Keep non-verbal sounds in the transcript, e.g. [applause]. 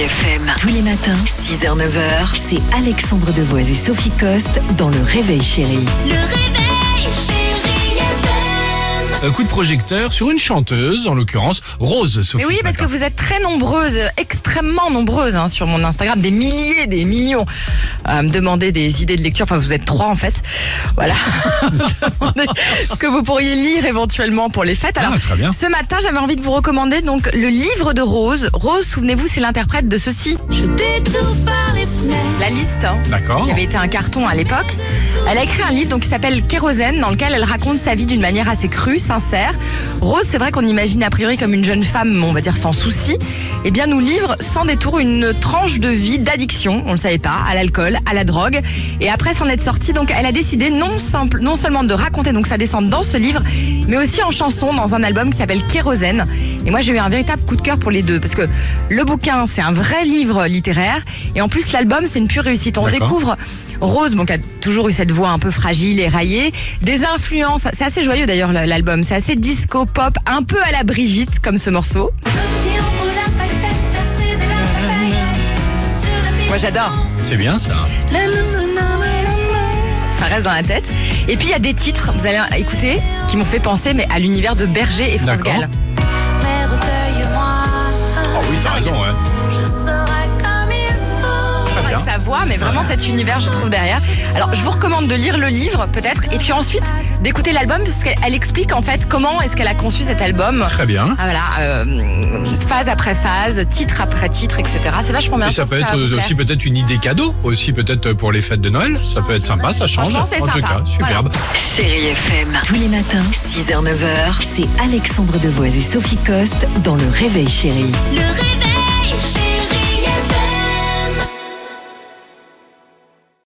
FM. Tous les matins, 6h, 9h, c'est Alexandre Devoise et Sophie Coste dans Le Réveil Chérie. Le réveil, coup de projecteur sur une chanteuse, en l'occurrence Rose Sophie. Mais oui, ce parce que vous êtes très nombreuses, extrêmement nombreuses hein, sur mon Instagram, des milliers, des millions, à me demander des idées de lecture. Enfin, vous êtes trois en fait. Voilà. [laughs] [laughs] Ce que vous pourriez lire éventuellement pour les fêtes. Alors, Ah, très bien. ce matin, j'avais envie de vous recommander donc le livre de Rose. Rose, souvenez-vous, c'est l'interprète de ceci. Je détourne fenêtres. La liste. hein, D'accord. qui avait été un carton à l'époque. Elle a écrit un livre donc, qui s'appelle Kérosène, dans lequel elle raconte sa vie d'une manière assez crue, sincère. Rose, c'est vrai qu'on imagine a priori comme une jeune femme, on va dire sans souci. Eh bien, nous livre sans détour une tranche de vie d'addiction, on le savait pas, à l'alcool, à la drogue. Et après s'en être sortie, donc elle a décidé non, simple, non seulement de raconter donc sa descente dans ce livre, mais aussi en chanson dans un album qui s'appelle Kérosène. Et moi, j'ai eu un véritable coup de cœur pour les deux, parce que le bouquin, c'est un vrai livre littéraire, et en plus l'album, c'est une pure réussite. On découvre Rose, bon, qui a toujours eu cette voix un peu fragile et raillée, des influences, c'est assez joyeux d'ailleurs le- l'album, c'est assez disco pop, un peu à la Brigitte comme ce morceau. Moi, j'adore. C'est bien ça. Ça reste dans la tête. Et puis il y a des titres, vous allez écouter, qui m'ont fait penser mais à l'univers de Berger et France. Gall. Ah oui, t'as raison, ouais. Voix, mais vraiment cet univers, je trouve derrière. Alors, je vous recommande de lire le livre, peut-être, et puis ensuite d'écouter l'album, parce qu'elle elle explique en fait comment est-ce qu'elle a conçu cet album. Très bien. Ah, voilà, euh, phase après phase, titre après titre, etc. C'est vachement bien. Et ça peut être aussi peut-être une idée cadeau, aussi peut-être pour les fêtes de Noël. Ça peut être sympa, ça change. En tout cas, superbe. Chérie FM. Tous les matins, 6h, 9h, c'est Alexandre Devoise et Sophie Coste dans Le Réveil Chérie. Le réveil, chérie